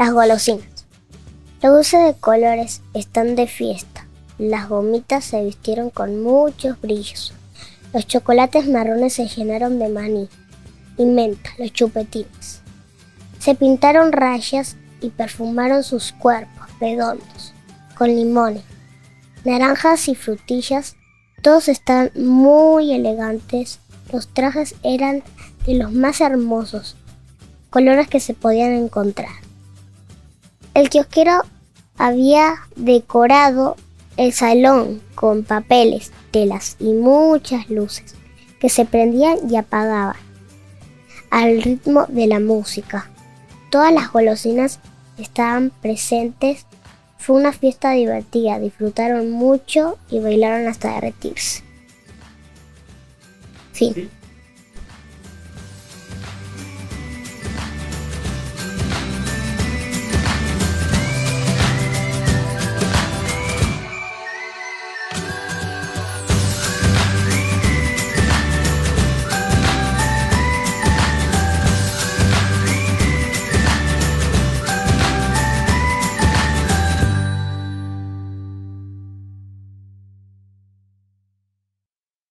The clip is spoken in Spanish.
Las golosinas. Los dulces de colores están de fiesta. Las gomitas se vistieron con muchos brillos. Los chocolates marrones se llenaron de maní y menta, los chupetines. Se pintaron rayas y perfumaron sus cuerpos redondos con limones, naranjas y frutillas. Todos están muy elegantes. Los trajes eran de los más hermosos, colores que se podían encontrar. El kiosquero había decorado el salón con papeles, telas y muchas luces que se prendían y apagaban al ritmo de la música. Todas las golosinas estaban presentes. Fue una fiesta divertida, disfrutaron mucho y bailaron hasta derretirse. Fin.